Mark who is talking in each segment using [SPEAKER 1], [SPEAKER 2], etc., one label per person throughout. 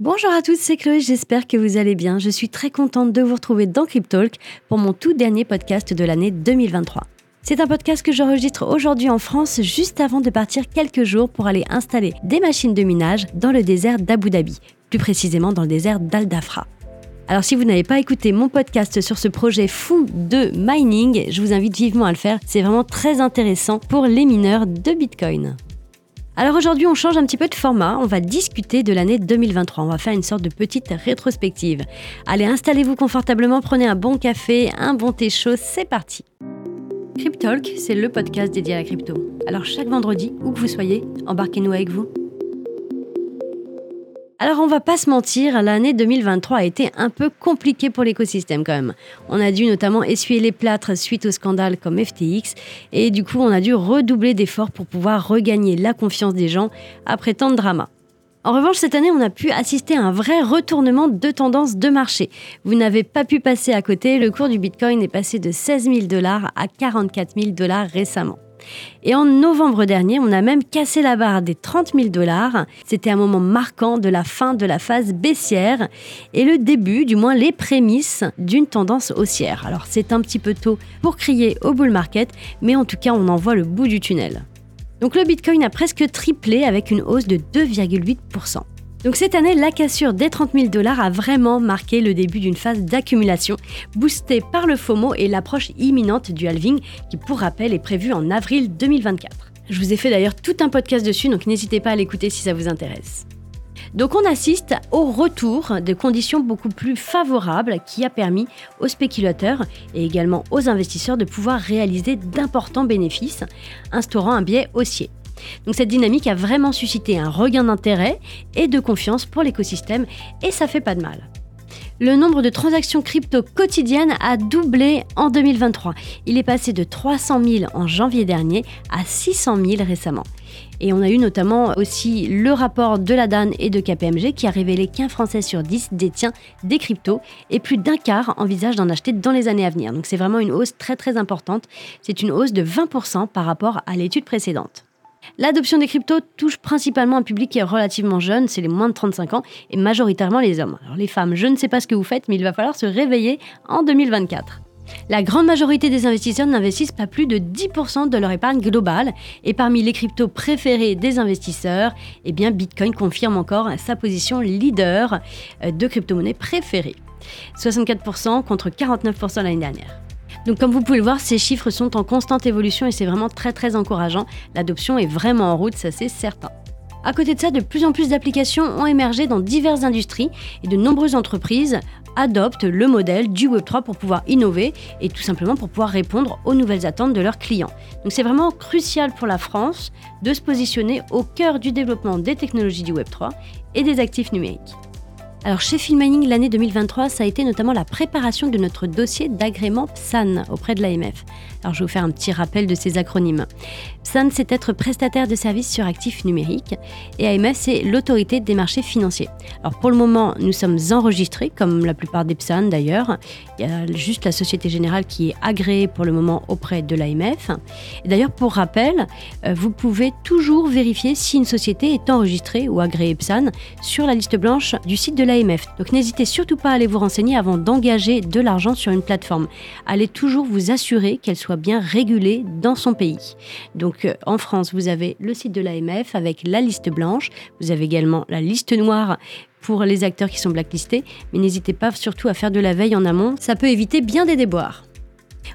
[SPEAKER 1] Bonjour à tous, c'est Chloé, j'espère que vous allez bien. Je suis très contente de vous retrouver dans Cryptalk pour mon tout dernier podcast de l'année 2023. C'est un podcast que j'enregistre aujourd'hui en France juste avant de partir quelques jours pour aller installer des machines de minage dans le désert d'Abu Dhabi, plus précisément dans le désert d'Al Dafra. Alors si vous n'avez pas écouté mon podcast sur ce projet fou de mining, je vous invite vivement à le faire, c'est vraiment très intéressant pour les mineurs de Bitcoin. Alors aujourd'hui, on change un petit peu de format. On va discuter de l'année 2023. On va faire une sorte de petite rétrospective. Allez, installez-vous confortablement, prenez un bon café, un bon thé chaud, c'est parti. Cryptalk, c'est le podcast dédié à la crypto. Alors chaque vendredi, où que vous soyez, embarquez-nous avec vous. Alors on va pas se mentir, l'année 2023 a été un peu compliquée pour l'écosystème quand même. On a dû notamment essuyer les plâtres suite au scandale comme FTX et du coup on a dû redoubler d'efforts pour pouvoir regagner la confiance des gens après tant de drama. En revanche, cette année, on a pu assister à un vrai retournement de tendance de marché. Vous n'avez pas pu passer à côté, le cours du Bitcoin est passé de 16 000 dollars à 44 000 dollars récemment. Et en novembre dernier, on a même cassé la barre des 30 000 dollars. C'était un moment marquant de la fin de la phase baissière et le début, du moins les prémices, d'une tendance haussière. Alors c'est un petit peu tôt pour crier au bull market, mais en tout cas on en voit le bout du tunnel. Donc le Bitcoin a presque triplé avec une hausse de 2,8%. Donc cette année, la cassure des 30 000 dollars a vraiment marqué le début d'une phase d'accumulation, boostée par le FOMO et l'approche imminente du halving, qui pour rappel est prévu en avril 2024. Je vous ai fait d'ailleurs tout un podcast dessus, donc n'hésitez pas à l'écouter si ça vous intéresse. Donc on assiste au retour de conditions beaucoup plus favorables qui a permis aux spéculateurs et également aux investisseurs de pouvoir réaliser d'importants bénéfices, instaurant un biais haussier. Donc cette dynamique a vraiment suscité un regain d'intérêt et de confiance pour l'écosystème et ça fait pas de mal. Le nombre de transactions crypto quotidiennes a doublé en 2023. Il est passé de 300 000 en janvier dernier à 600 000 récemment. Et on a eu notamment aussi le rapport de la DAN et de KPMG qui a révélé qu'un Français sur 10 détient des cryptos et plus d'un quart envisage d'en acheter dans les années à venir. Donc c'est vraiment une hausse très très importante. C'est une hausse de 20% par rapport à l'étude précédente. L'adoption des cryptos touche principalement un public qui est relativement jeune, c'est les moins de 35 ans, et majoritairement les hommes. Alors les femmes, je ne sais pas ce que vous faites, mais il va falloir se réveiller en 2024. La grande majorité des investisseurs n'investissent pas plus de 10% de leur épargne globale. Et parmi les cryptos préférés des investisseurs, eh Bitcoin confirme encore sa position leader euh, de crypto-monnaie préférée. 64% contre 49% l'année dernière. Donc comme vous pouvez le voir, ces chiffres sont en constante évolution et c'est vraiment très très encourageant. L'adoption est vraiment en route, ça c'est certain. À côté de ça, de plus en plus d'applications ont émergé dans diverses industries et de nombreuses entreprises adoptent le modèle du Web3 pour pouvoir innover et tout simplement pour pouvoir répondre aux nouvelles attentes de leurs clients. Donc c'est vraiment crucial pour la France de se positionner au cœur du développement des technologies du Web3 et des actifs numériques. Alors chez Filmining, l'année 2023, ça a été notamment la préparation de notre dossier d'agrément PSAN auprès de l'AMF. Alors je vais vous faire un petit rappel de ces acronymes. PSAN, c'est être prestataire de services sur actifs numériques et AMF, c'est l'autorité des marchés financiers. Alors pour le moment, nous sommes enregistrés, comme la plupart des PSAN d'ailleurs. Il y a juste la Société Générale qui est agréée pour le moment auprès de l'AMF. D'ailleurs, pour rappel, euh, vous pouvez toujours vérifier si une société est enregistrée ou agréée PSAN sur la liste blanche du site de Donc n'hésitez surtout pas à aller vous renseigner avant d'engager de l'argent sur une plateforme. Allez toujours vous assurer qu'elle soit bien régulée dans son pays. Donc euh, en France, vous avez le site de l'AMF avec la liste blanche. Vous avez également la liste noire pour les acteurs qui sont blacklistés. Mais n'hésitez pas surtout à faire de la veille en amont. Ça peut éviter bien des déboires.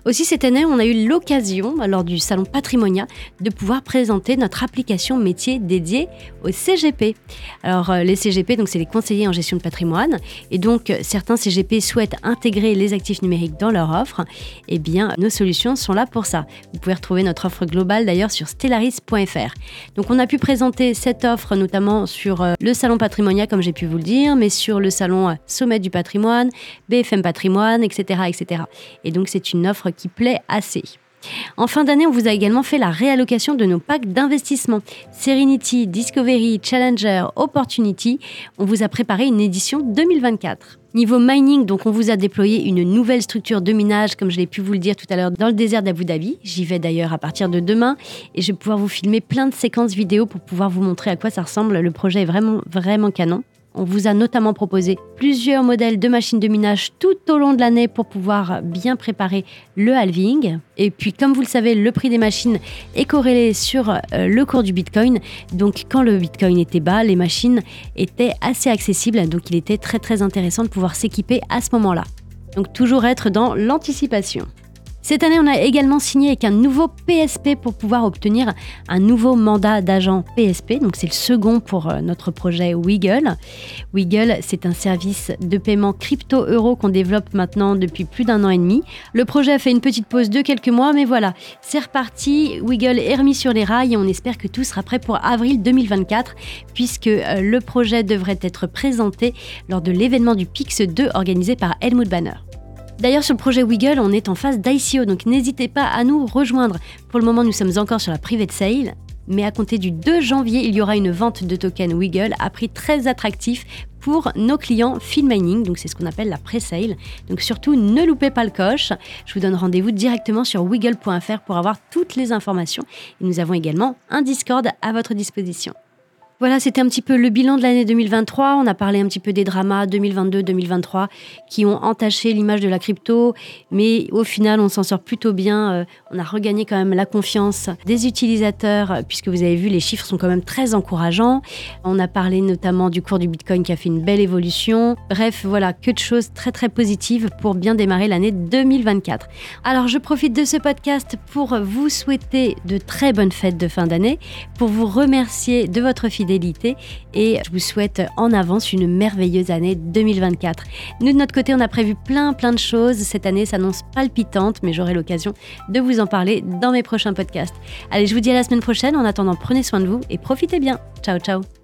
[SPEAKER 1] Aussi, cette année, on a eu l'occasion, lors du salon Patrimonia, de pouvoir présenter notre application métier dédiée au CGP. Alors, euh, les CGP, donc c'est les conseillers en gestion de patrimoine, et donc euh, certains CGP souhaitent intégrer les actifs numériques dans leur offre. Eh bien, nos solutions sont là pour ça. Vous pouvez retrouver notre offre globale d'ailleurs sur stellaris.fr. Donc, on a pu présenter cette offre notamment sur euh, le salon Patrimonia, comme j'ai pu vous le dire, mais sur le salon Sommet du patrimoine, BFM Patrimoine, etc., etc. Et donc, c'est une offre qui plaît assez. En fin d'année, on vous a également fait la réallocation de nos packs d'investissement. Serenity, Discovery, Challenger, Opportunity. On vous a préparé une édition 2024. Niveau mining, donc on vous a déployé une nouvelle structure de minage, comme je l'ai pu vous le dire tout à l'heure, dans le désert d'Abu Dhabi. J'y vais d'ailleurs à partir de demain et je vais pouvoir vous filmer plein de séquences vidéo pour pouvoir vous montrer à quoi ça ressemble. Le projet est vraiment, vraiment canon. On vous a notamment proposé plusieurs modèles de machines de minage tout au long de l'année pour pouvoir bien préparer le halving. Et puis, comme vous le savez, le prix des machines est corrélé sur euh, le cours du Bitcoin. Donc, quand le Bitcoin était bas, les machines étaient assez accessibles. Donc, il était très très intéressant de pouvoir s'équiper à ce moment-là. Donc, toujours être dans l'anticipation. Cette année, on a également signé avec un nouveau PSP pour pouvoir obtenir un nouveau mandat d'agent PSP. Donc c'est le second pour euh, notre projet Wiggle. Wiggle, c'est un service de paiement crypto-euro qu'on développe maintenant depuis plus d'un an et demi. Le projet a fait une petite pause de quelques mois, mais voilà, c'est reparti. Wiggle est remis sur les rails et on espère que tout sera prêt pour avril 2024, puisque euh, le projet devrait être présenté lors de l'événement du Pix 2 organisé par Helmut Banner. D'ailleurs, sur le projet Wiggle, on est en phase d'ICO, donc n'hésitez pas à nous rejoindre. Pour le moment, nous sommes encore sur la private sale, mais à compter du 2 janvier, il y aura une vente de tokens Wiggle à prix très attractif pour nos clients Field Mining, donc c'est ce qu'on appelle la pre-sale. Donc surtout, ne loupez pas le coche. Je vous donne rendez-vous directement sur wiggle.fr pour avoir toutes les informations. Et nous avons également un Discord à votre disposition. Voilà, c'était un petit peu le bilan de l'année 2023. On a parlé un petit peu des dramas 2022-2023 qui ont entaché l'image de la crypto, mais au final, on s'en sort plutôt bien. Euh, on a regagné quand même la confiance des utilisateurs, puisque vous avez vu, les chiffres sont quand même très encourageants. On a parlé notamment du cours du Bitcoin qui a fait une belle évolution. Bref, voilà, que de choses très très positives pour bien démarrer l'année 2024. Alors, je profite de ce podcast pour vous souhaiter de très bonnes fêtes de fin d'année, pour vous remercier de votre et je vous souhaite en avance une merveilleuse année 2024. Nous de notre côté, on a prévu plein plein de choses. Cette année s'annonce palpitante, mais j'aurai l'occasion de vous en parler dans mes prochains podcasts. Allez, je vous dis à la semaine prochaine. En attendant, prenez soin de vous et profitez bien. Ciao ciao